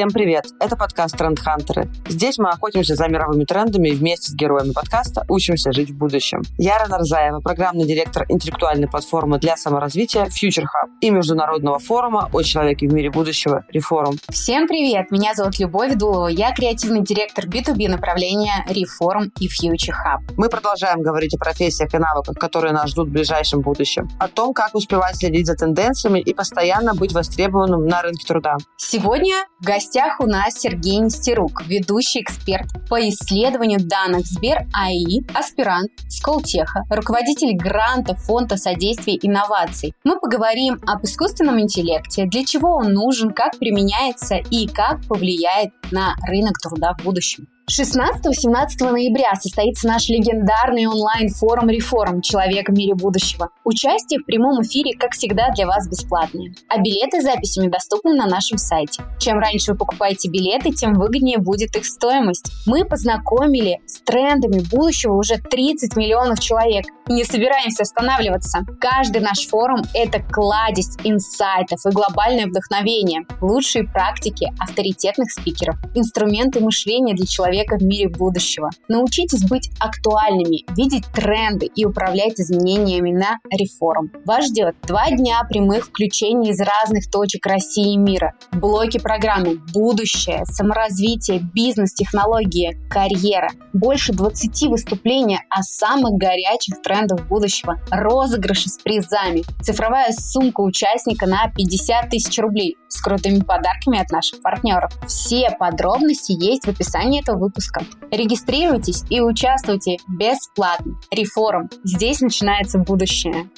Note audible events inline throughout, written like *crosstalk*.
Всем привет! Это подкаст «Тренд Хантеры». Здесь мы охотимся за мировыми трендами и вместе с героями подкаста учимся жить в будущем. Я Рана Рзаева, программный директор интеллектуальной платформы для саморазвития Future Hub и международного форума о человеке в мире будущего Reform. Всем привет! Меня зовут Любовь Дулова. Я креативный директор B2B направления Reform и Future Hub. Мы продолжаем говорить о профессиях и навыках, которые нас ждут в ближайшем будущем. О том, как успевать следить за тенденциями и постоянно быть востребованным на рынке труда. Сегодня в гостях у нас Сергей Нестерук, ведущий эксперт по исследованию данных Сбер АИ, аспирант Сколтеха, руководитель гранта Фонда содействия инноваций. Мы поговорим об искусственном интеллекте, для чего он нужен, как применяется и как повлияет на рынок труда в будущем. 16-17 ноября состоится наш легендарный онлайн-форум «Реформ. Человек в мире будущего». Участие в прямом эфире, как всегда, для вас бесплатное. А билеты с записями доступны на нашем сайте. Чем раньше вы покупаете билеты, тем выгоднее будет их стоимость. Мы познакомили с трендами будущего уже 30 миллионов человек не собираемся останавливаться. Каждый наш форум – это кладезь инсайтов и глобальное вдохновение, лучшие практики авторитетных спикеров, инструменты мышления для человека в мире будущего. Научитесь быть актуальными, видеть тренды и управлять изменениями на реформ. Вас ждет два дня прямых включений из разных точек России и мира. Блоки программы «Будущее», «Саморазвитие», «Бизнес», «Технологии», «Карьера». Больше 20 выступлений о самых горячих трендах будущего. Розыгрыши с призами. Цифровая сумка участника на 50 тысяч рублей с крутыми подарками от наших партнеров. Все подробности есть в описании этого выпуска. Регистрируйтесь и участвуйте бесплатно. Реформ. Здесь начинается будущее.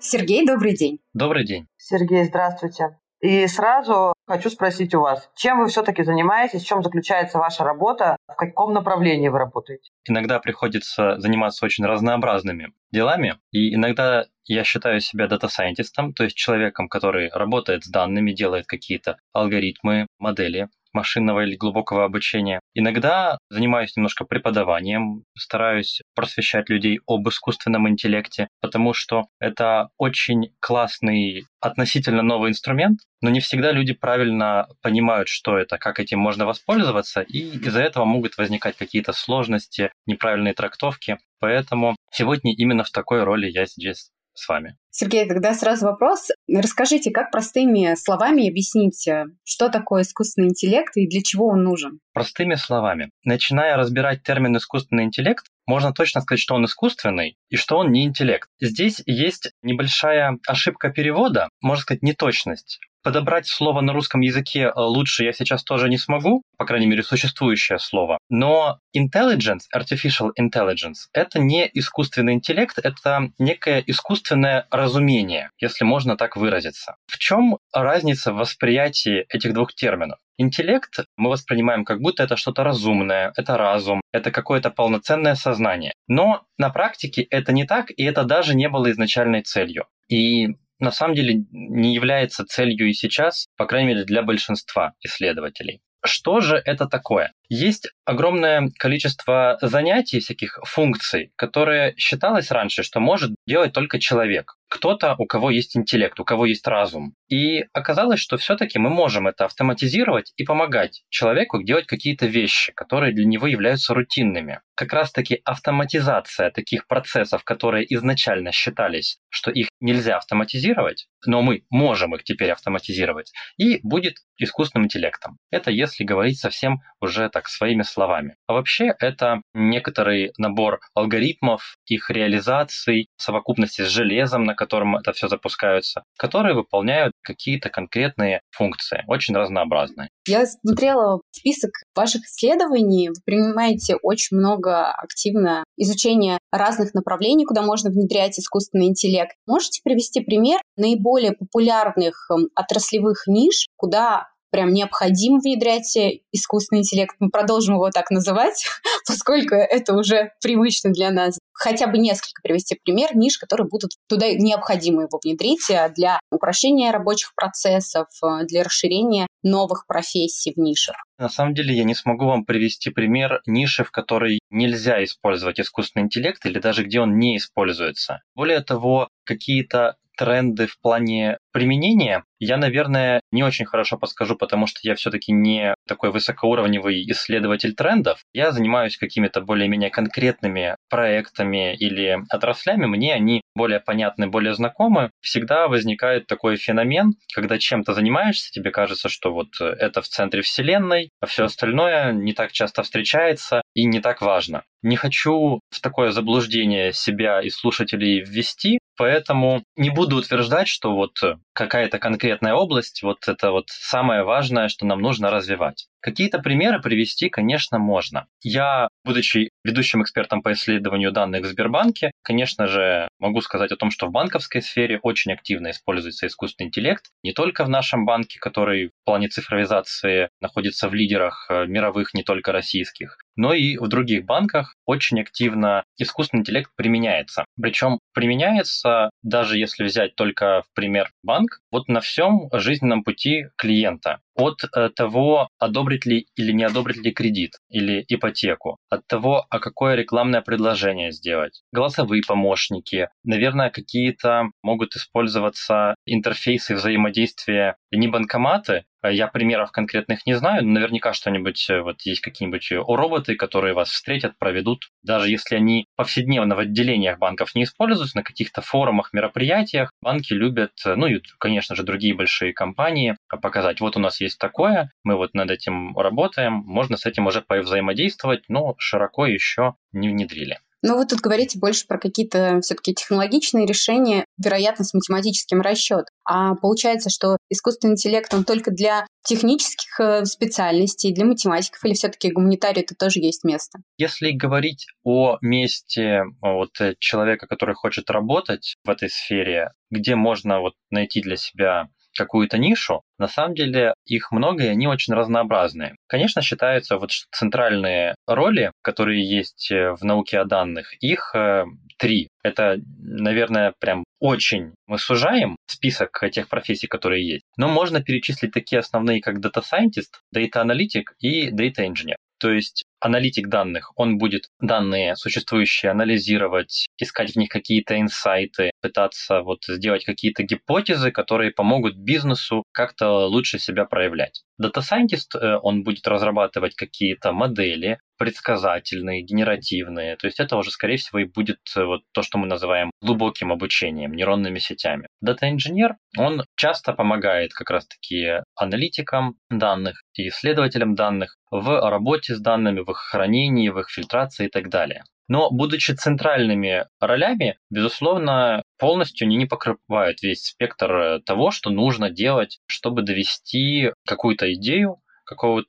Сергей, добрый день. Добрый день. Сергей, здравствуйте. И сразу хочу спросить у вас, чем вы все-таки занимаетесь, в чем заключается ваша работа, в каком направлении вы работаете? Иногда приходится заниматься очень разнообразными делами, и иногда я считаю себя дата-сайентистом, то есть человеком, который работает с данными, делает какие-то алгоритмы, модели, машинного или глубокого обучения. Иногда занимаюсь немножко преподаванием, стараюсь просвещать людей об искусственном интеллекте, потому что это очень классный относительно новый инструмент, но не всегда люди правильно понимают, что это, как этим можно воспользоваться, и из-за этого могут возникать какие-то сложности, неправильные трактовки. Поэтому сегодня именно в такой роли я здесь с вами. Сергей, тогда сразу вопрос. Расскажите, как простыми словами объяснить, что такое искусственный интеллект и для чего он нужен? Простыми словами. Начиная разбирать термин искусственный интеллект, можно точно сказать, что он искусственный и что он не интеллект. Здесь есть небольшая ошибка перевода, можно сказать, неточность. Подобрать слово на русском языке э, лучше я сейчас тоже не смогу, по крайней мере, существующее слово. Но intelligence, artificial intelligence, это не искусственный интеллект, это некое искусственное разумение, если можно так выразиться. В чем разница в восприятии этих двух терминов? Интеллект мы воспринимаем как будто это что-то разумное, это разум, это какое-то полноценное сознание. Но на практике это не так, и это даже не было изначальной целью. И на самом деле не является целью и сейчас, по крайней мере для большинства исследователей. Что же это такое? Есть огромное количество занятий, всяких функций, которые считалось раньше, что может делать только человек. Кто-то, у кого есть интеллект, у кого есть разум. И оказалось, что все-таки мы можем это автоматизировать и помогать человеку делать какие-то вещи, которые для него являются рутинными. Как раз-таки автоматизация таких процессов, которые изначально считались, что их нельзя автоматизировать, но мы можем их теперь автоматизировать, и будет искусственным интеллектом. Это если говорить совсем уже так своими словами. А вообще это некоторый набор алгоритмов, их реализаций, совокупности с железом, на котором это все запускаются, которые выполняют какие-то конкретные функции, очень разнообразные. Я смотрела список ваших исследований. Вы принимаете очень много активно изучения разных направлений, куда можно внедрять искусственный интеллект. Можете привести пример наиболее популярных эм, отраслевых ниш, куда прям необходимо внедрять искусственный интеллект. Мы продолжим его так называть, *laughs* поскольку это уже привычно для нас. Хотя бы несколько привести пример ниш, которые будут туда необходимо его внедрить э, для упрощения рабочих процессов, э, для расширения новых профессий в нишах. На самом деле я не смогу вам привести пример ниши, в которой нельзя использовать искусственный интеллект или даже где он не используется. Более того, какие-то тренды в плане применения я, наверное, не очень хорошо подскажу, потому что я все-таки не такой высокоуровневый исследователь трендов. Я занимаюсь какими-то более-менее конкретными проектами или отраслями. Мне они более понятны, более знакомы. Всегда возникает такой феномен, когда чем-то занимаешься, тебе кажется, что вот это в центре Вселенной, а все остальное не так часто встречается и не так важно. Не хочу в такое заблуждение себя и слушателей ввести, поэтому не буду утверждать, что вот какая-то конкретная область, вот это вот самое важное, что нам нужно развивать. Какие-то примеры привести, конечно, можно. Я, будучи ведущим экспертом по исследованию данных в Сбербанке, конечно же, могу сказать о том, что в банковской сфере очень активно используется искусственный интеллект. Не только в нашем банке, который в плане цифровизации находится в лидерах э, мировых, не только российских, но и в других банках очень активно искусственный интеллект применяется. Причем применяется, даже если взять только в пример банк, вот на всем жизненном пути клиента от э, того, одобрить ли или не одобрить ли кредит или ипотеку, от того, а какое рекламное предложение сделать, голосовые помощники, наверное, какие-то могут использоваться интерфейсы взаимодействия не банкоматы, я примеров конкретных не знаю, наверняка что-нибудь, э, вот есть какие-нибудь э, роботы, которые вас встретят, проведут. Даже если они повседневно в отделениях банков не используются, на каких-то форумах, мероприятиях, банки любят, ну и, конечно же, другие большие компании показать, вот у нас есть такое, мы вот над этим работаем, можно с этим уже взаимодействовать, но широко еще не внедрили. Но вы тут говорите больше про какие-то все-таки технологичные решения, вероятно, с математическим расчетом. А получается, что искусственный интеллект, он только для технических э, специальностей, для математиков или все-таки гуманитарию это тоже есть место? Если говорить о месте вот, э, человека, который хочет работать в этой сфере, где можно вот найти для себя какую-то нишу, на самом деле их много, и они очень разнообразные. Конечно, считаются вот центральные роли, которые есть э, в науке о данных, их э, три. Это, наверное, прям очень мы сужаем список тех профессий, которые есть. Но можно перечислить такие основные, как Data Scientist, Data Analytic и Data Engineer. То есть аналитик данных, он будет данные существующие анализировать, искать в них какие-то инсайты, пытаться вот сделать какие-то гипотезы, которые помогут бизнесу как-то лучше себя проявлять. Scientist, э, он будет разрабатывать какие-то модели, предсказательные, генеративные. То есть это уже, скорее всего, и будет э, вот то, что мы называем глубоким обучением, нейронными сетями. Engineer, он часто помогает как раз-таки аналитикам данных и исследователям данных в работе с данными, в их хранении, в их фильтрации и так далее. Но, будучи центральными ролями, безусловно, полностью они не покрывают весь спектр э, того, что нужно делать, чтобы довести какую-то идею, какого-то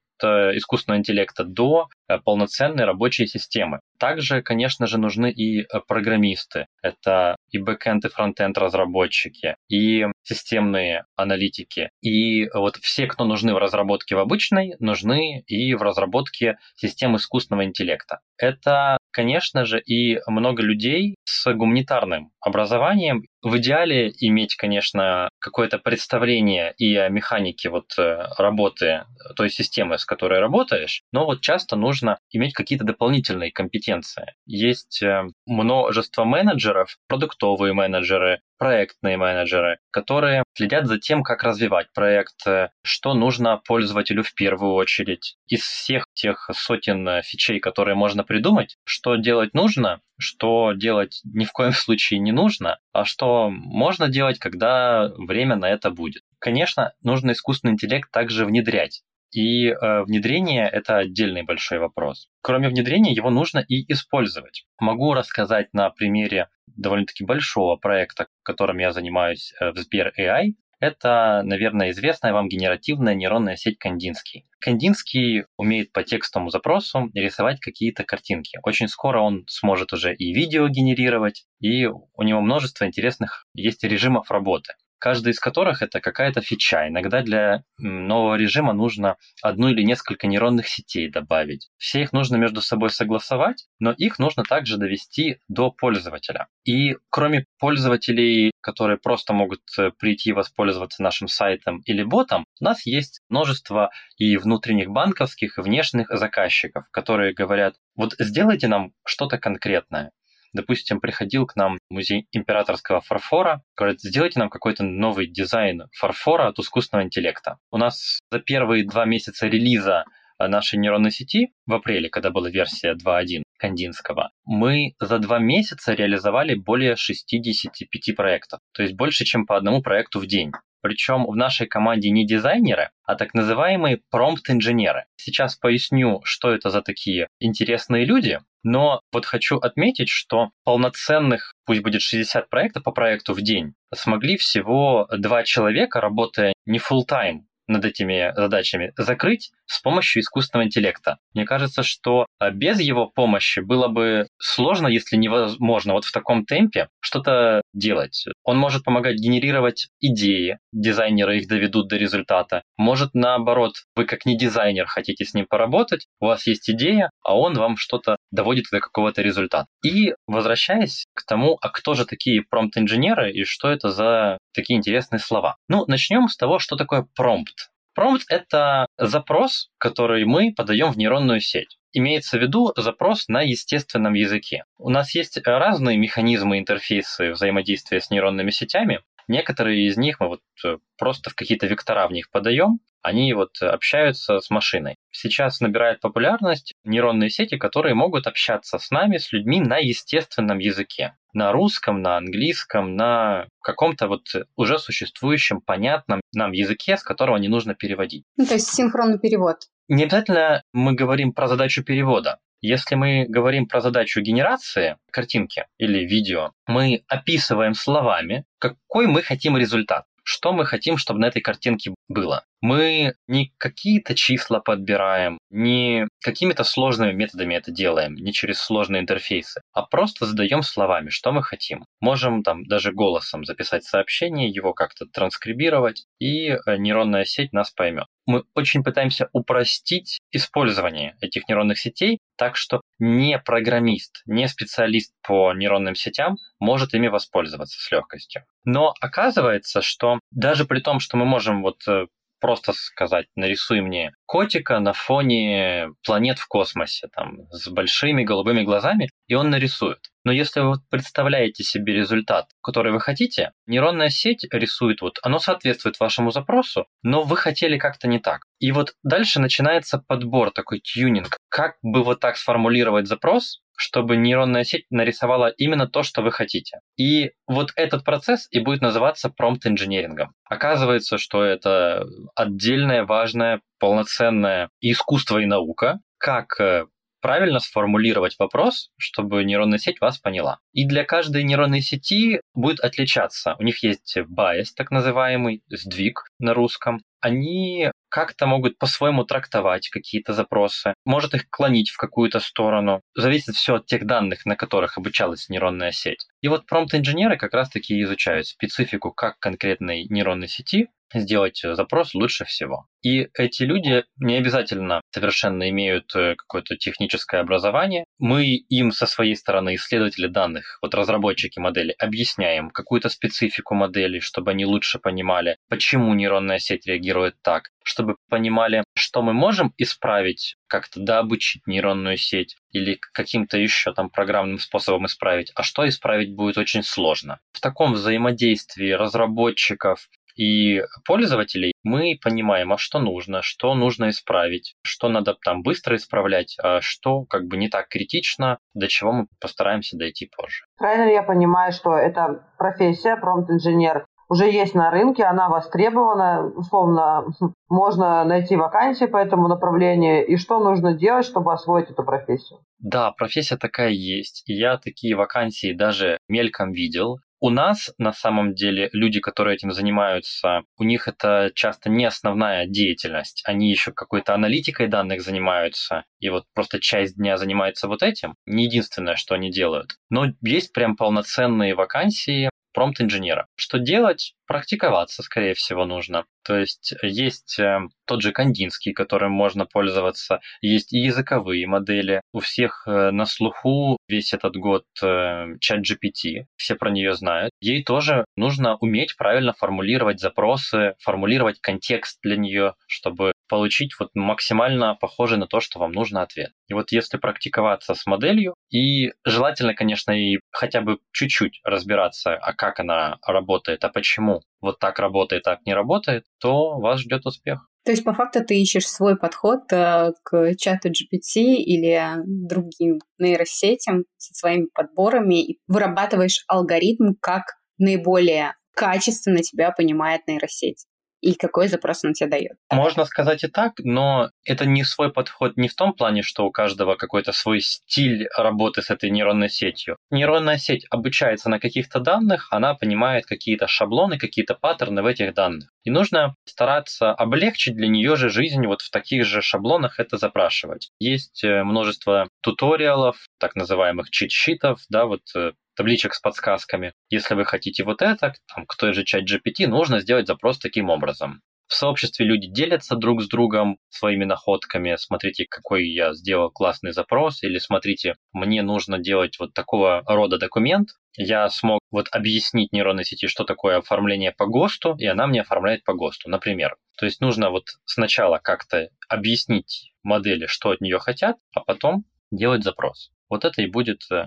искусственного интеллекта до э, полноценной рабочей системы. Также, конечно же, нужны и э, программисты. Это и бэкэнд, и фронтенд разработчики, и системные аналитики. И вот все, кто нужны в разработке в обычной, нужны и в разработке систем искусственного интеллекта. Это, конечно же, и много людей с гуманитарным образованием. В идеале иметь, конечно, какое-то представление и о механике вот э, работы той системы, с которой работаешь, но вот часто нужно иметь какие-то дополнительные компетенции. Есть э, множество менеджеров, продуктовые менеджеры, проектные менеджеры, которые следят за тем, как развивать проект, э, что нужно пользователю в первую очередь. Из всех тех сотен фичей, которые можно придумать, что делать нужно, что делать ни в коем случае не нужно, а что можно делать, когда время на это будет. Конечно, нужно искусственный интеллект также внедрять. И э, внедрение — это отдельный большой вопрос. Кроме внедрения, его нужно и использовать. Могу рассказать на примере довольно-таки большого проекта, которым я занимаюсь э, в Сбер AI. Это, наверное, известная вам генеративная нейронная сеть Кандинский. Кандинский умеет по текстовому запросу рисовать какие-то картинки. Очень скоро он сможет уже и видео генерировать, и у него множество интересных есть режимов работы каждый из которых это какая-то фича. Иногда для нового режима нужно одну или несколько нейронных сетей добавить. Все их нужно между собой согласовать, но их нужно также довести до пользователя. И кроме пользователей, которые просто могут э, прийти и воспользоваться нашим сайтом или ботом, у нас есть множество и внутренних банковских, и внешних заказчиков, которые говорят, вот сделайте нам что-то конкретное. Допустим, приходил к нам музей императорского фарфора, говорит, сделайте нам какой-то новый дизайн фарфора от искусственного интеллекта. У нас за первые два месяца релиза нашей нейронной сети в апреле, когда была версия 2.1 Кандинского, мы за два месяца реализовали более 65 проектов, то есть больше, чем по одному проекту в день. Причем в нашей команде не дизайнеры, а так называемые промпт-инженеры. Сейчас поясню, что это за такие интересные люди, но вот хочу отметить, что полноценных, пусть будет 60 проектов по проекту в день, смогли всего два человека, работая не full time над этими задачами, закрыть с помощью искусственного интеллекта. Мне кажется, что а, без его помощи было бы сложно, если невозможно, вот в таком темпе что-то делать. Он может помогать генерировать идеи, дизайнеры их доведут до результата. Может, наоборот, вы как не дизайнер хотите с ним поработать, у вас есть идея, а он вам что-то доводит до какого-то результата. И возвращаясь к тому, а кто же такие промпт-инженеры и что это за такие интересные слова. Ну, начнем с того, что такое промпт. Промпт — это запрос, который мы подаем в нейронную сеть. Имеется в виду запрос на естественном языке. У нас есть разные механизмы интерфейсы взаимодействия с нейронными сетями. Некоторые из них мы вот э, просто в какие-то вектора в них подаем, они вот общаются с машиной. Сейчас набирает популярность нейронные сети, которые могут общаться с нами, с людьми на естественном языке. На русском, на английском, на каком-то вот уже существующем, понятном нам языке, с которого не нужно переводить. Ну, то есть синхронный перевод. Не обязательно мы говорим про задачу перевода. Если мы говорим про задачу генерации картинки или видео, мы описываем словами, какой мы хотим результат что мы хотим, чтобы на этой картинке было. Мы не какие-то числа подбираем, не какими-то сложными методами это делаем, не через сложные интерфейсы, а просто задаем словами, что мы хотим. Можем там даже голосом записать сообщение, его как-то транскрибировать, и э, нейронная сеть нас поймет. Мы очень пытаемся упростить использование этих нейронных сетей, так что не программист, не специалист по нейронным сетям может ими воспользоваться с легкостью. Но оказывается, что даже при том, что мы можем вот э, просто сказать, нарисуй мне котика на фоне планет в космосе, там, с большими голубыми глазами, и он нарисует. Но если вы представляете себе результат, который вы хотите, нейронная сеть рисует, вот оно соответствует вашему запросу, но вы хотели как-то не так. И вот дальше начинается подбор, такой тюнинг. Как бы вот так сформулировать запрос, чтобы нейронная сеть нарисовала именно то, что вы хотите. И вот этот процесс и будет называться промпт-инженерингом. Оказывается, что это отдельное, важное, полноценное искусство и наука, как э, правильно сформулировать вопрос, чтобы нейронная сеть вас поняла. И для каждой нейронной сети будет отличаться. У них есть bias, так называемый, сдвиг на русском. Они как-то могут по-своему трактовать какие-то запросы, может их клонить в какую-то сторону. Зависит все от тех данных, на которых обучалась нейронная сеть. И вот промпт-инженеры как раз-таки изучают специфику как конкретной нейронной сети, сделать запрос лучше всего. И эти люди не обязательно совершенно имеют э, какое-то техническое образование. Мы им со своей стороны, исследователи данных, вот разработчики модели, объясняем какую-то специфику модели, чтобы они лучше понимали, почему нейронная сеть реагирует так, чтобы понимали, что мы можем исправить, как-то дообучить нейронную сеть или каким-то еще там программным способом исправить, а что исправить будет очень сложно. В таком взаимодействии разработчиков и пользователей, мы понимаем, а что нужно, что нужно исправить, что надо там быстро исправлять, а что как бы не так критично, до чего мы постараемся дойти позже. Правильно я понимаю, что это профессия, промпт-инженер, уже есть на рынке, она востребована, условно, *laughs* можно найти вакансии по этому направлению, и что нужно делать, чтобы освоить эту профессию? Да, профессия такая есть, и я такие вакансии даже мельком видел. У нас на самом деле люди, которые этим занимаются, у них это часто не основная деятельность. Они еще какой-то аналитикой данных занимаются, и вот просто часть дня занимаются вот этим. Не единственное, что они делают. Но есть прям полноценные вакансии промпт-инженера. Что делать? Практиковаться, скорее всего, нужно. То есть есть э, тот же Кандинский, которым можно пользоваться, есть и языковые модели. У всех э, на слуху весь этот год э, чат GPT, все про нее знают. Ей тоже нужно уметь правильно формулировать запросы, формулировать контекст для нее, чтобы получить вот максимально похожий на то, что вам нужно ответ. И вот если практиковаться с моделью, и желательно, конечно, и хотя бы чуть-чуть разбираться, а как она работает, а почему вот так работает, так не работает, то вас ждет успех. То есть, по факту, ты ищешь свой подход э, к чату GPT или другим нейросетям со своими подборами и вырабатываешь алгоритм, как наиболее качественно тебя понимает нейросеть и какой запрос он тебе дает. Можно сказать и так, но это не свой подход не в том плане, что у каждого какой-то свой стиль работы с этой нейронной сетью. Нейронная сеть обучается на каких-то данных, она понимает какие-то шаблоны, какие-то паттерны в этих данных. И нужно стараться облегчить для нее же жизнь вот в таких же шаблонах это запрашивать. Есть э, множество туториалов, так называемых чит-щитов, да, вот э, табличек с подсказками. Если вы хотите вот это, там, к той же чат GPT, нужно сделать запрос таким образом. В сообществе люди делятся друг с другом своими находками. Смотрите, какой я сделал классный запрос. Или смотрите, мне нужно делать вот такого рода документ. Я смог вот объяснить нейронной сети, что такое оформление по ГОСТу, и она мне оформляет по ГОСТу, например. То есть нужно вот сначала как-то объяснить модели, что от нее хотят, а потом делать запрос. Вот это и будет э,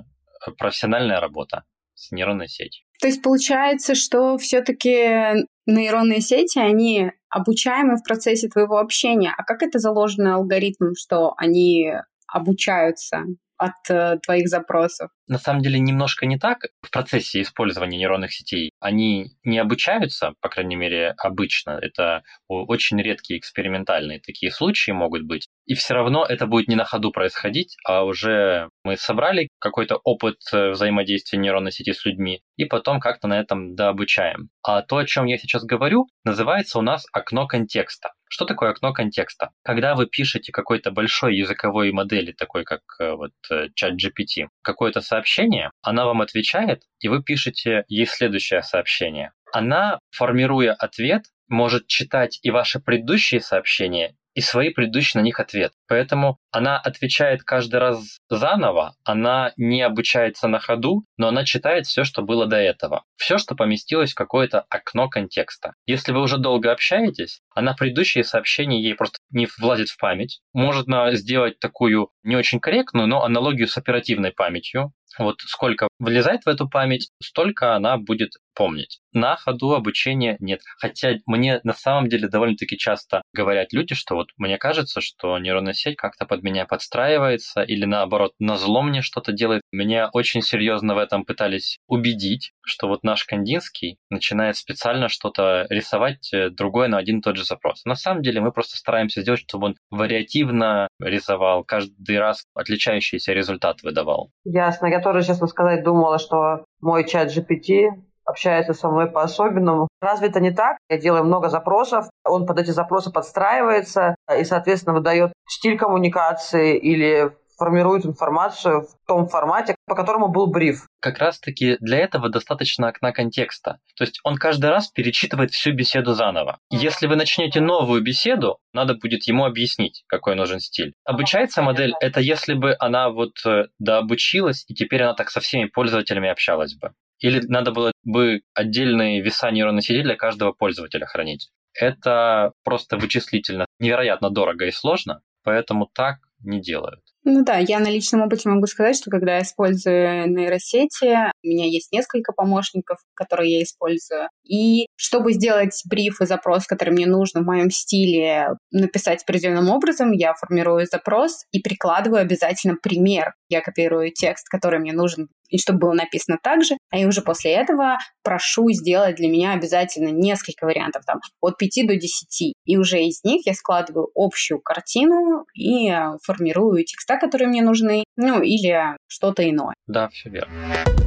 профессиональная работа с нейронной сетью. То есть получается, что все-таки нейронные сети, они обучаемы в процессе твоего общения. А как это заложено алгоритмом, что они обучаются от э, твоих запросов? На самом деле немножко не так. В процессе использования нейронных сетей они не обучаются, по крайней мере, обычно. Это очень редкие экспериментальные такие случаи могут быть. И все равно это будет не на ходу происходить, а уже мы собрали какой-то опыт э, взаимодействия нейронной сети с людьми, и потом как-то на этом дообучаем. А то, о чем я сейчас говорю, называется у нас окно контекста. Что такое окно контекста? Когда вы пишете какой-то большой языковой модели, такой как э, вот э, чат GPT, какое-то сообщение, она вам отвечает, и вы пишете ей следующее сообщение. Она, формируя ответ, может читать и ваши предыдущие сообщения, и свои предыдущие на них ответ. Поэтому она отвечает каждый раз заново, она не обучается на ходу, но она читает все, что было до этого. Все, что поместилось в какое-то окно контекста. Если вы уже долго общаетесь, она предыдущие сообщения ей просто не влазит в память. Можно сделать такую не очень корректную, но аналогию с оперативной памятью. Вот сколько влезает в эту память, столько она будет помнить. На ходу обучения нет. Хотя мне на самом деле довольно-таки часто говорят люди, что вот мне кажется, что нейронная сеть как-то под меня подстраивается или наоборот на зло мне что-то делает. Меня очень серьезно в этом пытались убедить, что вот наш Кандинский начинает специально что-то рисовать э, другое на один и тот же запрос. На самом деле мы просто стараемся сделать, чтобы он вариативно рисовал, каждый раз отличающийся результат выдавал. Ясно. Я тоже, честно сказать, думала, что мой чат GPT общается со мной по-особенному. Разве это не так? Я делаю много запросов, он под эти запросы подстраивается и, соответственно, выдает стиль коммуникации или формирует информацию в том формате, по которому был бриф. Как раз-таки для этого достаточно окна контекста. То есть он каждый раз перечитывает всю беседу заново. Если вы начнете новую беседу, надо будет ему объяснить, какой нужен стиль. Обучается модель — это если бы она вот э, дообучилась, и теперь она так со всеми пользователями общалась бы. Или надо было бы отдельные веса нейронной сети для каждого пользователя хранить. Это просто вычислительно невероятно дорого и сложно, поэтому так не делают. Ну да, я на личном опыте могу сказать, что когда я использую нейросети, у меня есть несколько помощников, которые я использую. И чтобы сделать бриф и запрос, который мне нужно в моем стиле написать определенным образом, я формирую запрос и прикладываю обязательно пример. Я копирую текст, который мне нужен, и чтобы было написано так же, а я уже после этого прошу сделать для меня обязательно несколько вариантов, там, от 5 до 10. И уже из них я складываю общую картину и формирую текста которые мне нужны, ну или что-то иное. Да, все верно.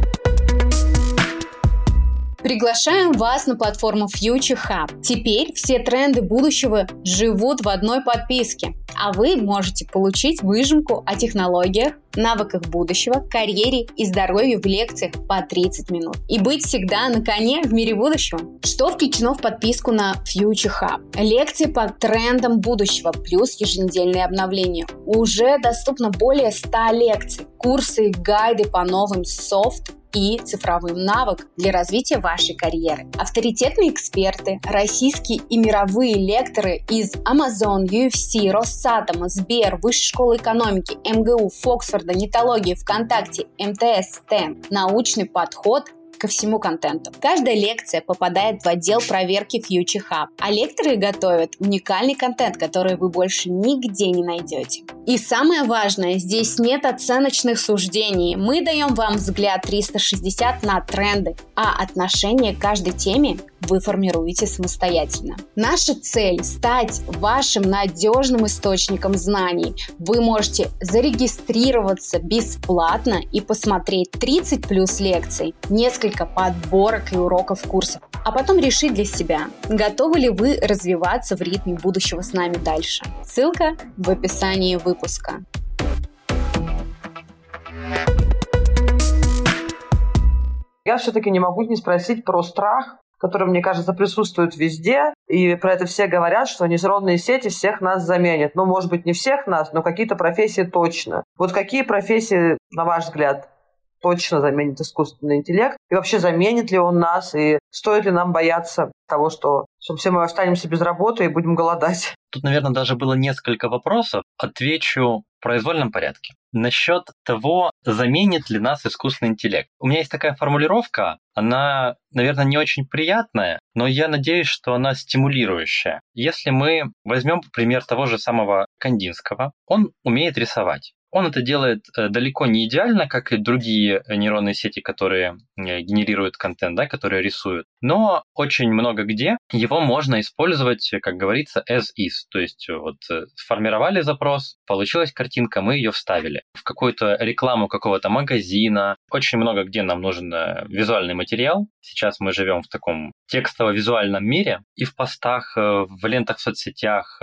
Приглашаем вас на платформу Future Hub. Теперь все тренды будущего живут в одной подписке, а вы можете получить выжимку о технологиях, навыках будущего, карьере и здоровье в лекциях по 30 минут. И быть всегда на коне в мире будущего. Что включено в подписку на Future Hub? Лекции по трендам будущего плюс еженедельные обновления. Уже доступно более 100 лекций, курсы и гайды по новым софт и цифровым навыкам для развития вашей карьеры. Авторитетные эксперты, российские и мировые лекторы из Amazon, UFC, Росатома, Сбер, Высшей школы экономики, МГУ, Фоксфорда, Нетологии, ВКонтакте, МТС, СТЭМ. Научный подход ко всему контенту. Каждая лекция попадает в отдел проверки Future Hub, а лекторы готовят уникальный контент, который вы больше нигде не найдете. И самое важное, здесь нет оценочных суждений. Мы даем вам взгляд 360 на тренды, а отношение к каждой теме вы формируете самостоятельно. Наша цель – стать вашим надежным источником знаний. Вы можете зарегистрироваться бесплатно и посмотреть 30 плюс лекций, несколько подборок и уроков курсов, а потом решить для себя, готовы ли вы развиваться в ритме будущего с нами дальше. Ссылка в описании выпуска. Я все-таки не могу не спросить про страх, который, мне кажется, присутствует везде, и про это все говорят, что нейронные сети всех нас заменят. Ну, может быть, не всех нас, но какие-то профессии точно. Вот какие профессии, на ваш взгляд, точно заменит искусственный интеллект? И вообще заменит ли он нас? И стоит ли нам бояться того, что, что все мы останемся без работы и будем голодать? Тут, наверное, даже было несколько вопросов. Отвечу в произвольном порядке. Насчет того, заменит ли нас искусственный интеллект. У меня есть такая формулировка, она, наверное, не очень приятная, но я надеюсь, что она стимулирующая. Если мы возьмем пример того же самого Кандинского, он умеет рисовать. Он это делает э, далеко не идеально, как и другие нейронные сети, которые э, генерируют контент, да, которые рисуют. Но очень много где его можно использовать, как говорится, as is. То есть вот э, сформировали запрос, получилась картинка, мы ее вставили. В какую-то рекламу какого-то магазина. Очень много где нам нужен визуальный материал. Сейчас мы живем в таком текстово-визуальном мире, и в постах, в лентах в соцсетях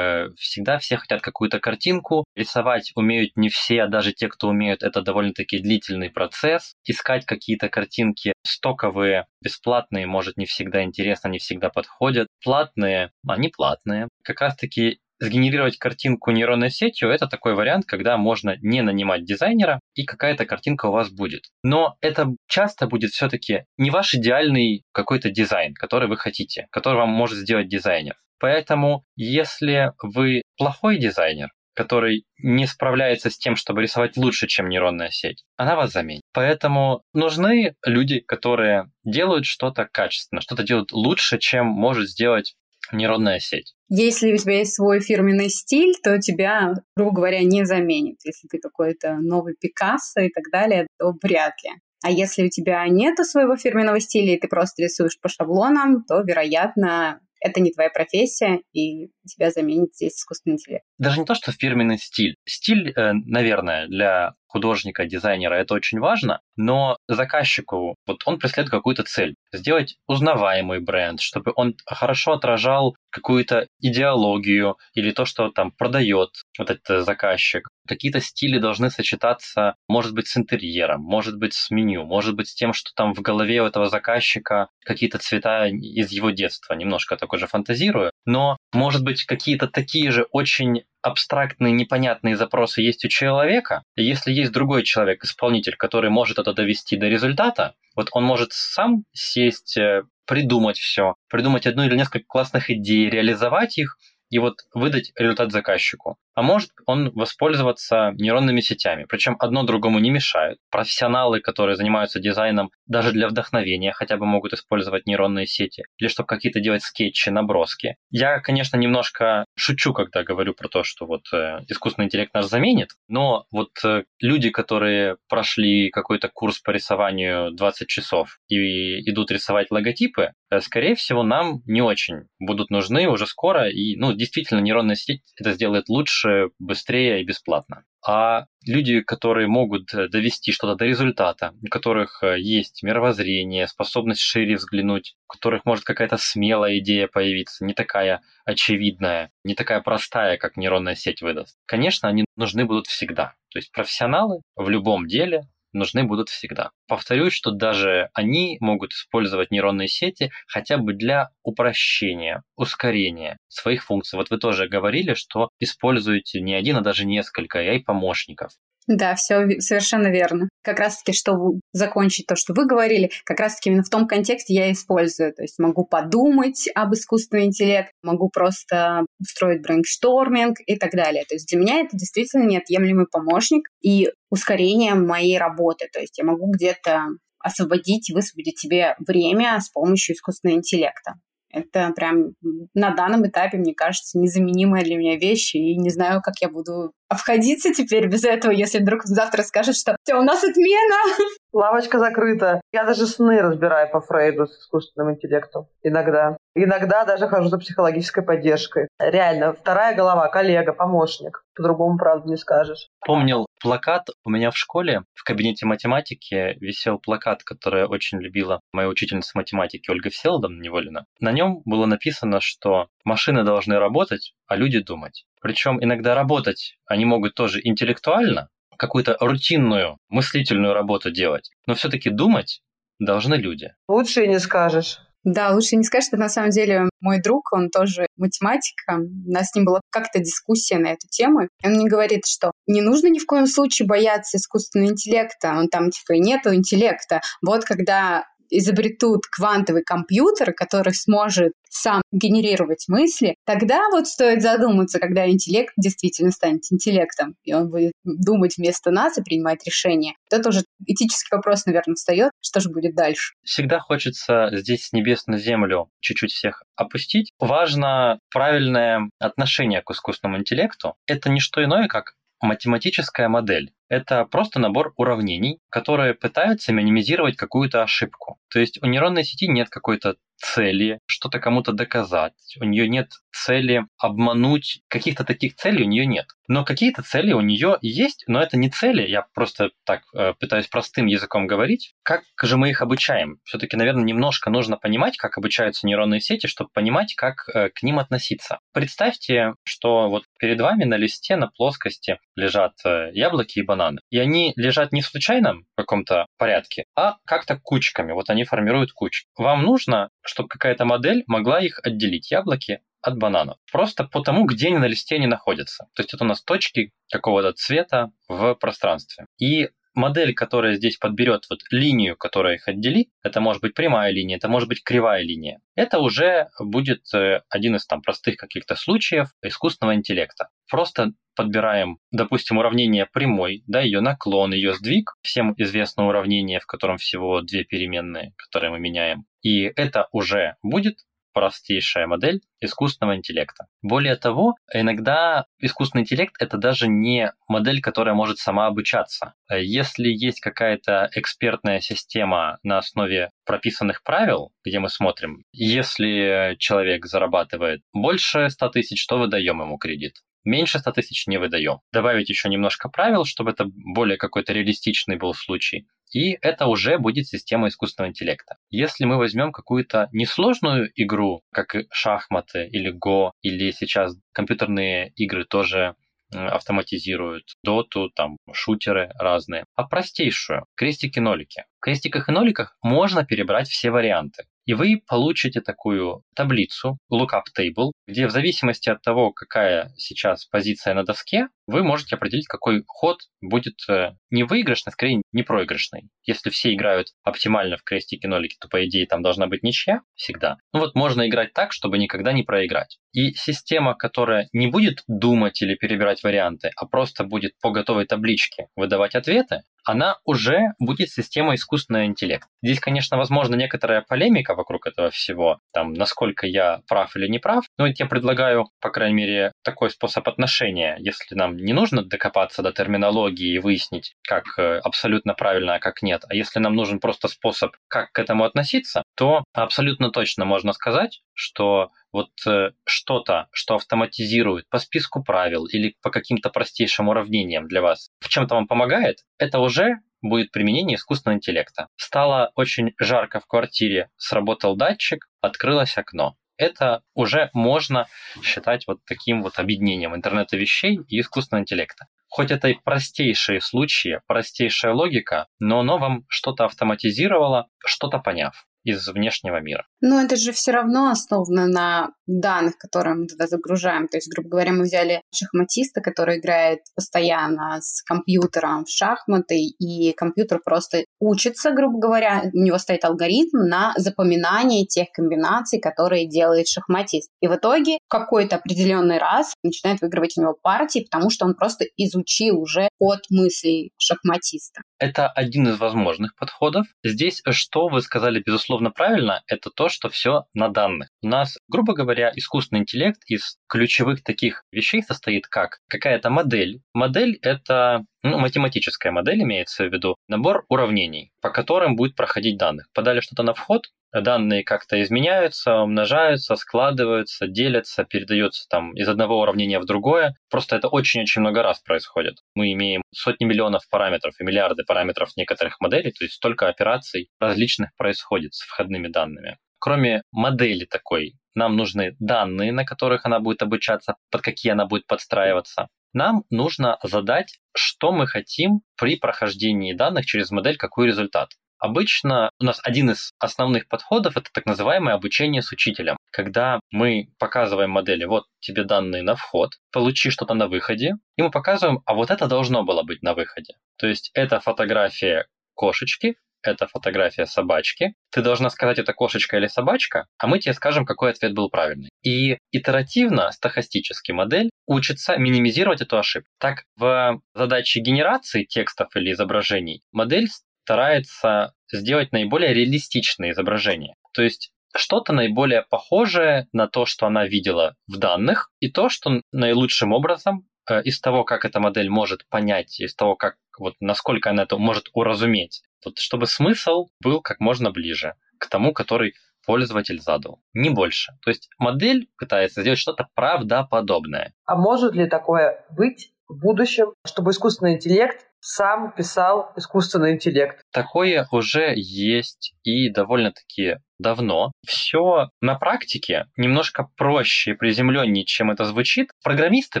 всегда все хотят какую-то картинку. Рисовать умеют не все все, даже те, кто умеют, это довольно-таки длительный процесс. Искать какие-то картинки стоковые, бесплатные, может, не всегда интересно, не всегда подходят. Платные, они платные. Как раз-таки сгенерировать картинку нейронной сетью – это такой вариант, когда можно не нанимать дизайнера, и какая-то картинка у вас будет. Но это часто будет все-таки не ваш идеальный какой-то дизайн, который вы хотите, который вам может сделать дизайнер. Поэтому, если вы плохой дизайнер, который не справляется с тем, чтобы рисовать лучше, чем нейронная сеть, она вас заменит. Поэтому нужны люди, которые делают что-то качественно, что-то делают лучше, чем может сделать нейронная сеть. Если у тебя есть свой фирменный стиль, то тебя, грубо говоря, не заменит. Если ты какой-то новый Пикассо и так далее, то вряд ли. А если у тебя нет своего фирменного стиля, и ты просто рисуешь по шаблонам, то, вероятно, это не твоя профессия, и тебя заменит здесь искусственный интеллект. Даже не то, что фирменный стиль. Стиль, э, наверное, для художника, дизайнера это очень важно, но заказчику вот он преследует какую-то цель. Сделать узнаваемый бренд, чтобы он хорошо отражал какую-то идеологию или то, что там продает вот этот заказчик. Какие-то стили должны сочетаться, может быть, с интерьером, может быть, с меню, может быть, с тем, что там в голове у этого заказчика какие-то цвета из его детства. Немножко такой же фантазирую. Но, может быть, какие-то такие же очень абстрактные, непонятные запросы есть у человека, и если есть другой человек, исполнитель, который может это довести до результата, вот он может сам сесть, э, придумать все, придумать одну или несколько классных идей, реализовать их, и вот выдать результат заказчику. А может он воспользоваться нейронными сетями. Причем одно другому не мешает. Профессионалы, которые занимаются дизайном, даже для вдохновения хотя бы могут использовать нейронные сети. Или чтобы какие-то делать скетчи, наброски. Я, конечно, немножко шучу, когда говорю про то, что вот э, искусственный интеллект нас заменит. Но вот э, люди, которые прошли какой-то курс по рисованию 20 часов и идут рисовать логотипы, э, скорее всего, нам не очень будут нужны уже скоро. И, ну, действительно, нейронная сеть это сделает лучше, быстрее и бесплатно. А люди, которые могут э, довести что-то до результата, у которых э, есть мировоззрение, способность шире взглянуть, у которых может какая-то смелая идея появиться, не такая очевидная, не такая простая, как нейронная сеть выдаст. Конечно, они нужны будут всегда. То есть профессионалы в любом деле нужны будут всегда. Повторюсь, что даже они могут использовать нейронные сети хотя бы для упрощения, ускорения своих функций. Вот вы тоже говорили, что используете не один, а даже несколько AI-помощников. Да, все совершенно верно. Как раз-таки, чтобы закончить то, что вы говорили, как раз-таки именно в том контексте я использую. То есть могу подумать об искусственном интеллекте, могу просто устроить brainstorming и так далее. То есть для меня это действительно неотъемлемый помощник и ускорение моей работы. То есть я могу где-то освободить, высвободить себе время с помощью искусственного интеллекта. Это прям на данном этапе, мне кажется, незаменимая для меня вещь, и не знаю, как я буду обходиться теперь без этого, если вдруг завтра скажет, что все, у нас отмена. Лавочка закрыта. Я даже сны разбираю по Фрейду с искусственным интеллектом. Иногда. Иногда даже хожу за психологической поддержкой. Реально, вторая голова, коллега, помощник. По-другому, правда, не скажешь. Помнил плакат у меня в школе, в кабинете математики висел плакат, который очень любила моя учительница математики Ольга Всеволодовна Неволина. На нем было написано, что машины должны работать, а люди думать. Причем иногда работать они могут тоже интеллектуально, какую-то рутинную мыслительную работу делать, но все-таки думать должны люди. Лучше и не скажешь. Да, лучше не скажешь, что на самом деле мой друг, он тоже математик, у нас с ним была как-то дискуссия на эту тему, и он мне говорит, что не нужно ни в коем случае бояться искусственного интеллекта, он там типа нету интеллекта. Вот когда изобретут квантовый компьютер, который сможет сам генерировать мысли, тогда вот стоит задуматься, когда интеллект действительно станет интеллектом, и он будет думать вместо нас и принимать решения. Это тоже этический вопрос, наверное, встает, что же будет дальше. Всегда хочется здесь с небес на землю чуть-чуть всех опустить. Важно правильное отношение к искусственному интеллекту. Это не что иное, как математическая модель. Это просто набор уравнений, которые пытаются минимизировать какую-то ошибку. То есть у нейронной сети нет какой-то цели что-то кому-то доказать, у нее нет цели обмануть, каких-то таких целей у нее нет. Но какие-то цели у нее есть, но это не цели, я просто так э, пытаюсь простым языком говорить. Как же мы их обучаем? Все-таки, наверное, немножко нужно понимать, как обучаются нейронные сети, чтобы понимать, как э, к ним относиться. Представьте, что вот перед вами на листе, на плоскости лежат э, яблоки и бананы. И они лежат не в случайном каком-то порядке, а как-то кучками. Вот они формируют кучки. Вам нужно, чтобы какая-то модель могла их отделить, яблоки от бананов. Просто по тому, где они на листе не находятся. То есть это у нас точки какого-то цвета в пространстве. И модель, которая здесь подберет вот линию, которая их отделит, это может быть прямая линия, это может быть кривая линия. Это уже будет э, один из там простых каких-то случаев искусственного интеллекта. Просто подбираем, допустим, уравнение прямой, да, ее наклон, ее сдвиг, всем известно уравнение, в котором всего две переменные, которые мы меняем. И это уже будет простейшая модель искусственного интеллекта. Более того, иногда искусственный интеллект это даже не модель, которая может сама обучаться. Если есть какая-то экспертная система на основе прописанных правил, где мы смотрим, если человек зарабатывает больше 100 тысяч, то выдаем ему кредит меньше 100 тысяч не выдаем. Добавить еще немножко правил, чтобы это более какой-то реалистичный был случай. И это уже будет система искусственного интеллекта. Если мы возьмем какую-то несложную игру, как шахматы или Го, или сейчас компьютерные игры тоже автоматизируют, доту, там, шутеры разные, а простейшую, крестики-нолики. В крестиках и ноликах можно перебрать все варианты. И вы получите такую таблицу, lookup table, где в зависимости от того, какая сейчас позиция на доске, вы можете определить, какой ход будет э, не выигрышный, скорее не проигрышный. Если все играют оптимально в крестики-нолики, то, по идее, там должна быть ничья всегда. Ну вот можно играть так, чтобы никогда не проиграть. И система, которая не будет думать или перебирать варианты, а просто будет по готовой табличке выдавать ответы, она уже будет система искусственного интеллекта. Здесь, конечно, возможно некоторая полемика вокруг этого всего, там, насколько я прав или не прав, но я предлагаю, по крайней мере, такой способ отношения, если нам не нужно докопаться до терминологии и выяснить, как э, абсолютно правильно, а как нет, а если нам нужен просто способ, как к этому относиться, то абсолютно точно можно сказать, что вот э, что-то, что автоматизирует по списку правил или по каким-то простейшим уравнениям для вас, в чем-то вам помогает, это уже будет применение искусственного интеллекта. Стало очень жарко в квартире, сработал датчик, открылось окно. Это уже можно считать вот таким вот объединением интернета вещей и искусственного интеллекта. Хоть это и простейшие случаи, простейшая логика, но оно вам что-то автоматизировало, что-то поняв. Из внешнего мира. Но это же все равно основано на данных, которые мы туда загружаем. То есть, грубо говоря, мы взяли шахматиста, который играет постоянно с компьютером в шахматы, и компьютер просто учится, грубо говоря, у него стоит алгоритм на запоминание тех комбинаций, которые делает шахматист. И в итоге какой-то определенный раз начинает выигрывать у него партии, потому что он просто изучил уже ход мыслей шахматиста. Это один из возможных подходов. Здесь, что вы сказали, безусловно, правильно, это то, что все на данных. У нас, грубо говоря, искусственный интеллект из ключевых таких вещей состоит как какая-то модель. Модель — это ну, математическая модель имеется в виду, набор уравнений, по которым будет проходить данных. Подали что-то на вход, данные как-то изменяются, умножаются, складываются, делятся, передаются там из одного уравнения в другое. Просто это очень-очень много раз происходит. Мы имеем сотни миллионов параметров и миллиарды параметров некоторых моделей, то есть столько операций различных происходит с входными данными. Кроме модели такой, нам нужны данные, на которых она будет обучаться, под какие она будет подстраиваться. Нам нужно задать, что мы хотим при прохождении данных через модель, какой результат. Обычно у нас один из основных подходов это так называемое обучение с учителем, когда мы показываем модели, вот тебе данные на вход, получи что-то на выходе, и мы показываем, а вот это должно было быть на выходе. То есть это фотография кошечки, это фотография собачки. Ты должна сказать, это кошечка или собачка, а мы тебе скажем, какой ответ был правильный. И итеративно, стохастически модель учится минимизировать эту ошибку. Так, в задаче генерации текстов или изображений модель старается сделать наиболее реалистичные изображения. То есть что-то наиболее похожее на то, что она видела в данных, и то, что наилучшим образом э, из того, как эта модель может понять, из того, как вот насколько она это может уразуметь, вот чтобы смысл был как можно ближе к тому, который пользователь задал, не больше. То есть модель пытается сделать что-то правдоподобное. А может ли такое быть в будущем, чтобы искусственный интеллект сам писал искусственный интеллект. Такое уже есть и довольно-таки давно. Все на практике немножко проще и приземленнее, чем это звучит. Программисты,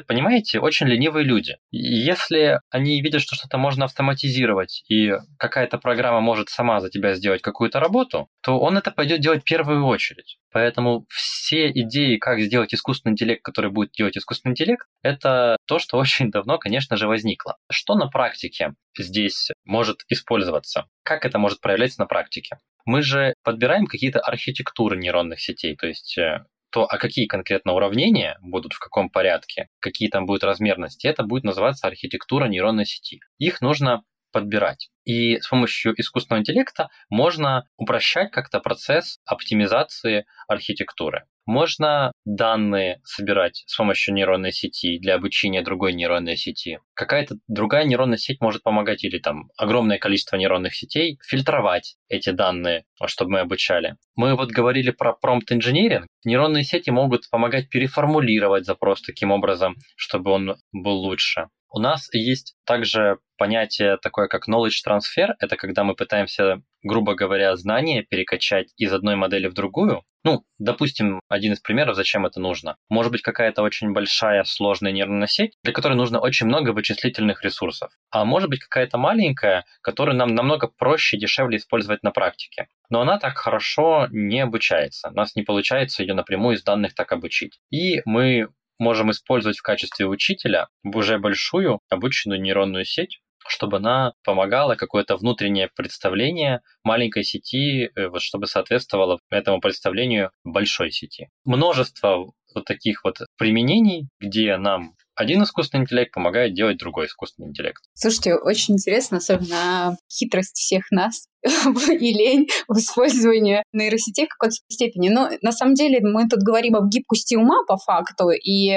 понимаете, очень ленивые люди. Если они видят, что что-то можно автоматизировать, и какая-то программа может сама за тебя сделать какую-то работу, то он это пойдет делать в первую очередь. Поэтому все идеи, как сделать искусственный интеллект, который будет делать искусственный интеллект, это то, что *laughs* очень давно, конечно же, возникло. Что на практике здесь может использоваться? Как это может проявляться на практике? Мы же подбираем какие-то архитектуры нейронных сетей, то есть э, то, а какие конкретно уравнения будут в каком порядке, какие там будут размерности, это будет называться архитектура нейронной сети. Их нужно подбирать. И с помощью искусственного интеллекта можно упрощать как-то процесс оптимизации архитектуры. Можно данные собирать с помощью нейронной сети для обучения другой нейронной сети. Какая-то другая нейронная сеть может помогать, или там огромное количество нейронных сетей, фильтровать эти данные, чтобы мы обучали. Мы вот говорили про промпт инжиниринг. Нейронные сети могут помогать переформулировать запрос таким образом, чтобы он был лучше. У нас есть также понятие такое, как knowledge transfer. Это когда мы пытаемся, грубо говоря, знания перекачать из одной модели в другую. Ну, допустим, один из примеров, зачем это нужно. Может быть, какая-то очень большая, сложная нейронная сеть, для которой нужно очень много вычислительных ресурсов. А может быть, какая-то маленькая, которую нам намного проще и дешевле использовать на практике. Но она так хорошо не обучается. У нас не получается ее напрямую из данных так обучить. И мы можем использовать в качестве учителя уже большую обученную нейронную сеть, чтобы она помогала какое-то внутреннее представление маленькой сети, э, вот, чтобы соответствовало этому представлению большой сети. Множество вот таких вот применений, где нам один искусственный интеллект помогает делать другой искусственный интеллект. Слушайте, очень интересно, особенно хитрость всех нас *laughs* и лень в использовании нейросетей в какой-то степени. Но на самом деле мы тут говорим об гибкости ума по факту, и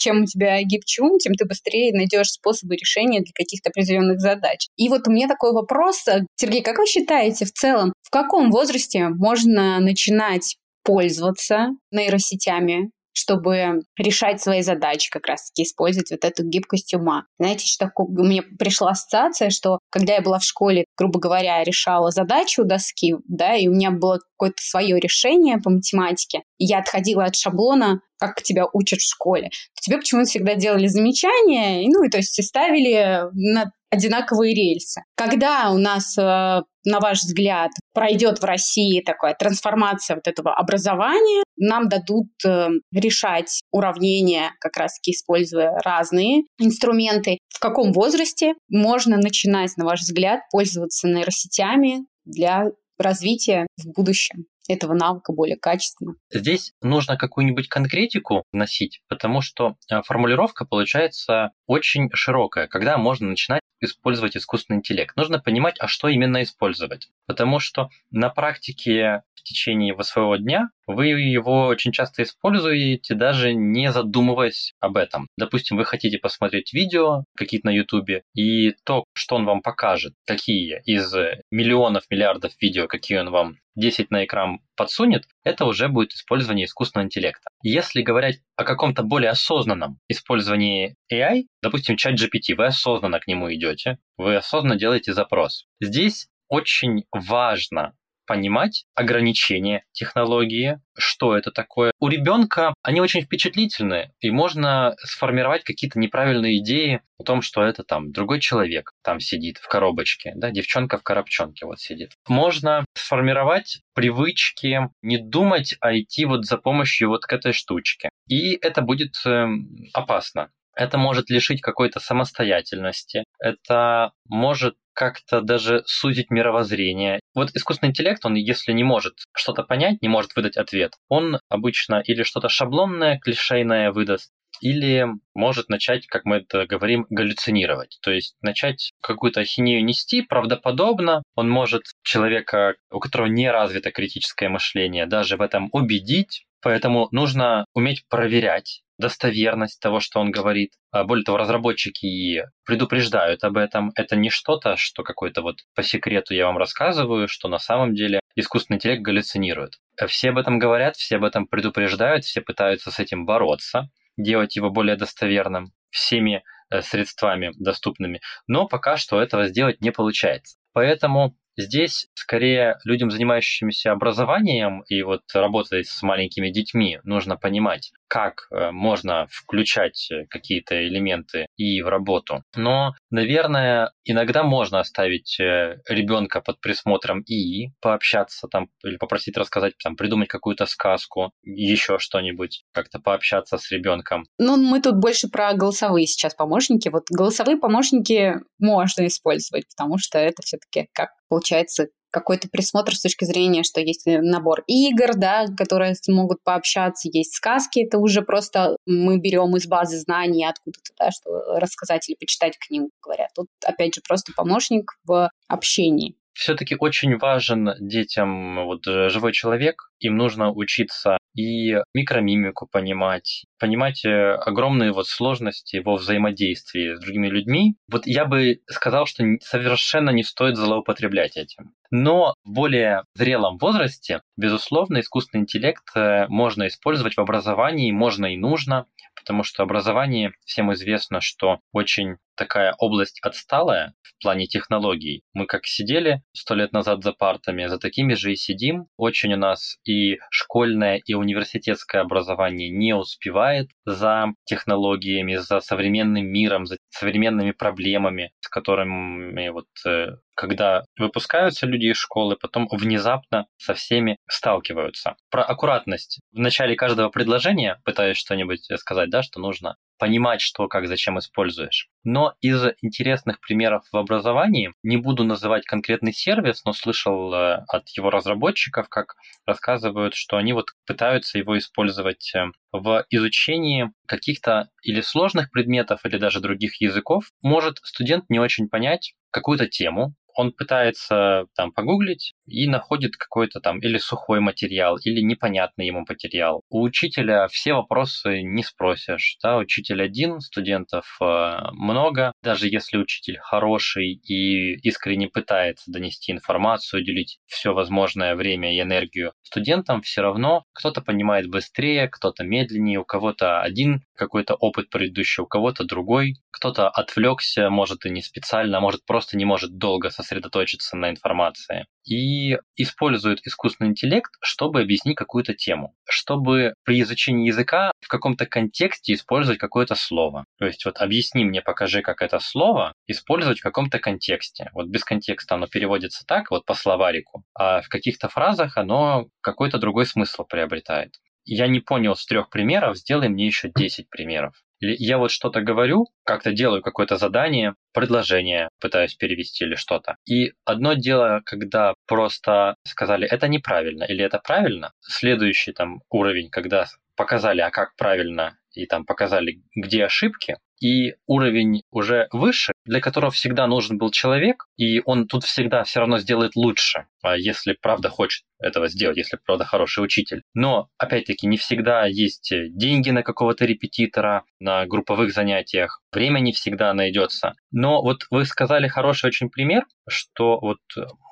чем у тебя гибче ум, тем ты быстрее найдешь способы решения для каких-то определенных задач. И вот у меня такой вопрос. Сергей, как вы считаете в целом, в каком возрасте можно начинать пользоваться нейросетями? Чтобы решать свои задачи, как раз-таки использовать вот эту гибкость ума. Знаете, что меня пришла ассоциация, что когда я была в школе, грубо говоря, решала задачу у доски, да, и у меня было какое-то свое решение по математике, и я отходила от шаблона, как тебя учат в школе, то тебе почему-то всегда делали замечания, ну, и то есть ставили на одинаковые рельсы. Когда у нас э, на ваш взгляд, пройдет в России такая трансформация вот этого образования, нам дадут э, решать уравнения, как раз таки используя разные инструменты. В каком возрасте можно начинать, на ваш взгляд, пользоваться нейросетями для развития в будущем? этого навыка более качественно. Здесь нужно какую-нибудь конкретику вносить, потому что э, формулировка получается очень широкая, когда можно начинать использовать искусственный интеллект. Нужно понимать, а что именно использовать. Потому что на практике в течение своего дня вы его очень часто используете, даже не задумываясь об этом. Допустим, вы хотите посмотреть видео какие-то на YouTube, и то, что он вам покажет, какие из миллионов, миллиардов видео, какие он вам 10 на экран подсунет, это уже будет использование искусственного интеллекта. Если говорить о каком-то более осознанном использовании AI, допустим, чат GPT, вы осознанно к нему идете, вы осознанно делаете запрос. Здесь очень важно понимать ограничения технологии, что это такое. У ребенка они очень впечатлительны, и можно сформировать какие-то неправильные идеи о том, что это там другой человек там сидит в коробочке, да, девчонка в коробчонке вот сидит. Можно сформировать привычки не думать, а идти вот за помощью вот к этой штучке. И это будет э, опасно. Это может лишить какой-то самостоятельности. Это может как-то даже сузить мировоззрение. Вот искусственный интеллект, он если не может что-то понять, не может выдать ответ, он обычно или что-то шаблонное, клишейное выдаст, или может начать, как мы это говорим, галлюцинировать. То есть начать какую-то ахинею нести правдоподобно. Он может человека, у которого не развито критическое мышление, даже в этом убедить. Поэтому нужно уметь проверять достоверность того, что он говорит. А более того, разработчики предупреждают об этом. Это не что-то, что какой-то вот по секрету я вам рассказываю, что на самом деле искусственный интеллект галлюцинирует. Все об этом говорят, все об этом предупреждают, все пытаются с этим бороться, делать его более достоверным всеми э, средствами доступными. Но пока что этого сделать не получается. Поэтому Здесь скорее людям, занимающимся образованием и вот работой с маленькими детьми, нужно понимать, как э, можно включать какие-то элементы и в работу. Но, наверное, иногда можно оставить э, ребенка под присмотром и пообщаться там или попросить рассказать, там, придумать какую-то сказку, еще что-нибудь, как-то пообщаться с ребенком. Ну, мы тут больше про голосовые сейчас помощники. Вот голосовые помощники можно использовать, потому что это все-таки как получается какой-то присмотр с точки зрения, что есть набор игр, да, которые могут пообщаться, есть сказки, это уже просто мы берем из базы знаний откуда-то, да, что рассказать или почитать книгу, говорят. Тут, опять же, просто помощник в общении все-таки очень важен детям вот э, живой человек. Им нужно учиться и микромимику понимать, понимать э, огромные вот сложности во взаимодействии с другими людьми. Вот я бы сказал, что совершенно не стоит злоупотреблять этим. Но в более зрелом возрасте, безусловно, искусственный интеллект э, можно использовать в образовании, можно и нужно, потому что образование, всем известно, что очень такая область отсталая в плане технологий. Мы как сидели сто лет назад за партами, за такими же и сидим. Очень у нас и школьное, и университетское образование не успевает за технологиями, за современным миром, за современными проблемами, с которыми вот э, когда выпускаются люди из школы, потом внезапно со всеми сталкиваются. Про аккуратность. В начале каждого предложения пытаюсь что-нибудь сказать, да, что нужно понимать, что, как, зачем используешь. Но из интересных примеров в образовании, не буду называть конкретный сервис, но слышал э, от его разработчиков, как рассказывают, что они вот пытаются его использовать э, в изучении каких-то или сложных предметов, или даже других языков. Может студент не очень понять какую-то тему, он пытается там погуглить и находит какой-то там или сухой материал, или непонятный ему материал. У учителя все вопросы не спросишь. Да? Учитель один, студентов э, много. Даже если учитель хороший и искренне пытается донести информацию, уделить все возможное время и энергию студентам, все равно кто-то понимает быстрее, кто-то медленнее, у кого-то один какой-то опыт предыдущий, у кого-то другой, кто-то отвлекся, может и не специально, а может просто не может долго сосредоточиться на информации. И использует искусственный интеллект, чтобы объяснить какую-то тему, чтобы при изучении языка в каком-то контексте использовать какое-то слово. То есть вот объясни мне, покажи, как это слово использовать в каком-то контексте. Вот без контекста оно переводится так, вот по словарику, а в каких-то фразах оно какой-то другой смысл приобретает я не понял с трех примеров, сделай мне еще 10 примеров. Я вот что-то говорю, как-то делаю какое-то задание, предложение пытаюсь перевести или что-то. И одно дело, когда просто сказали, это неправильно или это правильно. Следующий там уровень, когда показали, а как правильно, и там показали, где ошибки, и уровень уже выше, для которого всегда нужен был человек, и он тут всегда все равно сделает лучше, а если правда хочет этого сделать, если правда хороший учитель. Но, опять-таки, не всегда есть деньги на какого-то репетитора, на групповых занятиях, время не всегда найдется. Но вот вы сказали хороший очень пример, что вот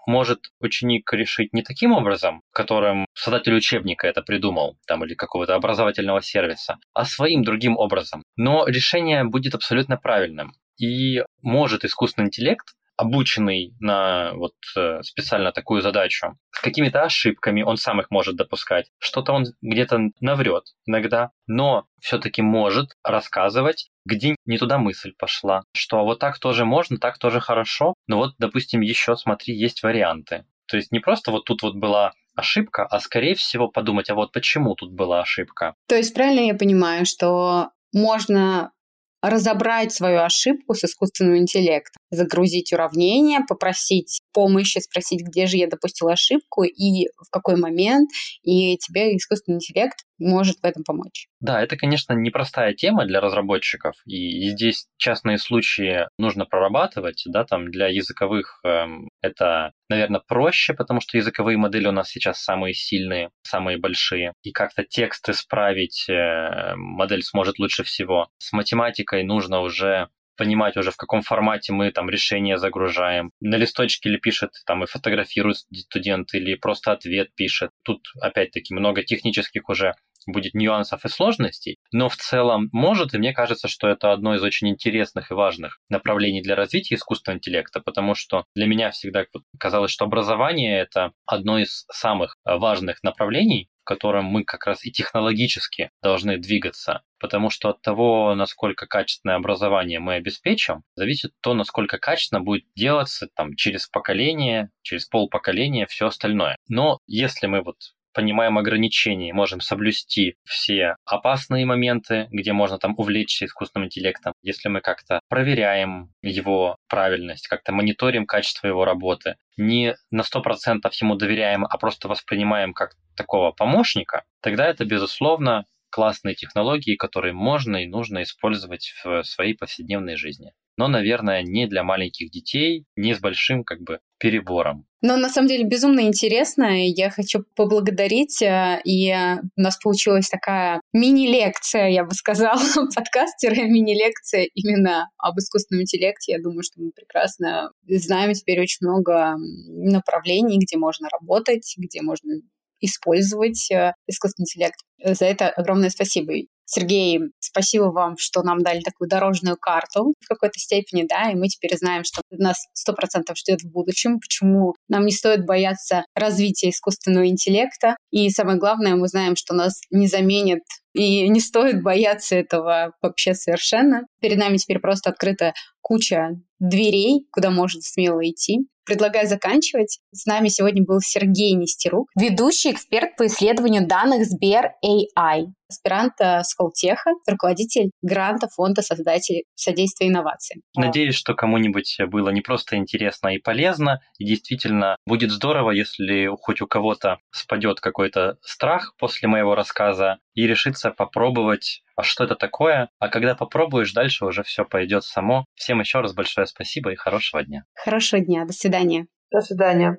может ученик решить не таким образом, которым создатель учебника это придумал, там, или какого-то образовательного сервиса, а своим другим образом. Но решение будет абсолютно правильным. И может искусственный интеллект обученный на вот э, специально такую задачу, с какими-то ошибками, он сам их может допускать, что-то он где-то наврет иногда, но все-таки может рассказывать, где не туда мысль пошла, что вот так тоже можно, так тоже хорошо, но вот, допустим, еще смотри, есть варианты. То есть не просто вот тут вот была ошибка, а скорее всего подумать, а вот почему тут была ошибка. То есть правильно я понимаю, что можно разобрать свою ошибку с искусственным интеллектом, загрузить уравнение, попросить помощи, спросить, где же я допустил ошибку и в какой момент, и тебе искусственный интеллект может в этом помочь. Да, это, конечно, непростая тема для разработчиков, и здесь частные случаи нужно прорабатывать, да, там для языковых эм, это, наверное, проще, потому что языковые модели у нас сейчас самые сильные, самые большие, и как-то текст исправить э, модель сможет лучше всего. С математикой нужно уже понимать уже, в каком формате мы там решение загружаем. На листочке ли пишет, там и фотографирует студент, или просто ответ пишет. Тут, опять-таки, много технических уже будет нюансов и сложностей, но в целом может, и мне кажется, что это одно из очень интересных и важных направлений для развития искусственного интеллекта, потому что для меня всегда казалось, что образование — это одно из самых важных направлений, котором мы как раз и технологически должны двигаться, потому что от того, насколько качественное образование мы обеспечим, зависит то, насколько качественно будет делаться там, через поколение, через полпоколения, все остальное. Но если мы вот понимаем ограничения, можем соблюсти все опасные моменты, где можно там увлечься искусственным интеллектом, если мы как-то проверяем его правильность, как-то мониторим качество его работы, не на 100% ему доверяем, а просто воспринимаем как такого помощника, тогда это, безусловно, классные технологии, которые можно и нужно использовать в своей повседневной жизни но, наверное, не для маленьких детей, не с большим как бы перебором. Но на самом деле безумно интересно. Я хочу поблагодарить. Э, и у нас получилась такая мини-лекция, я бы сказала, *laughs* подкастера, мини-лекция именно об искусственном интеллекте. Я думаю, что мы прекрасно знаем теперь очень много направлений, где можно работать, где можно использовать э, искусственный интеллект. За это огромное спасибо. Сергей, спасибо вам, что нам дали такую дорожную карту в какой-то степени, да, и мы теперь знаем, что нас сто процентов ждет в будущем, почему нам не стоит бояться развития искусственного интеллекта, и самое главное, мы знаем, что нас не заменит и не стоит бояться этого вообще совершенно. Перед нами теперь просто открыта куча дверей, куда можно смело идти. Предлагаю заканчивать. С нами сегодня был Сергей Нестерук, ведущий эксперт по исследованию данных Сбер AI, аспирант Сколтеха, руководитель гранта Фонда создателей содействия инновациям. Надеюсь, что кому-нибудь было не просто интересно и полезно, и действительно будет здорово, если хоть у кого-то спадет какой-то страх после моего рассказа и решится попробовать а что это такое, а когда попробуешь, дальше уже все пойдет само. Всем еще раз большое спасибо и хорошего дня. Хорошего дня, до свидания. До свидания.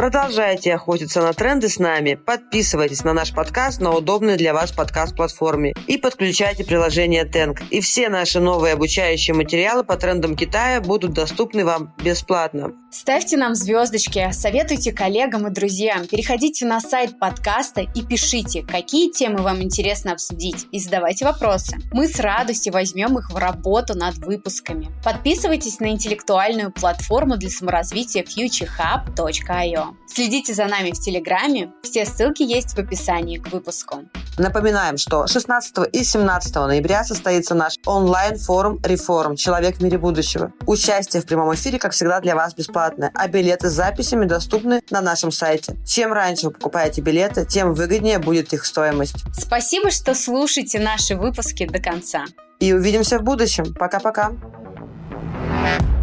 Продолжайте охотиться на тренды с нами, подписывайтесь на наш подкаст на удобной для вас подкаст-платформе и подключайте приложение Тенк. И все наши новые обучающие материалы по трендам Китая будут доступны вам бесплатно. Ставьте нам звездочки, советуйте коллегам и друзьям, переходите на сайт подкаста и пишите, какие темы вам интересно обсудить, и задавайте вопросы. Мы с радостью возьмем их в работу над выпусками. Подписывайтесь на интеллектуальную платформу для саморазвития futurehub.io. Следите за нами в Телеграме, все ссылки есть в описании к выпуску. Напоминаем, что 16 и 17 ноября состоится наш онлайн-форум «Реформ. Человек в мире будущего». Участие в прямом эфире, как всегда, для вас бесплатное, а билеты с записями доступны на нашем сайте. Чем раньше вы покупаете билеты, тем выгоднее будет их стоимость. Спасибо, что слушаете наши выпуски до конца. И увидимся в будущем. Пока-пока. thank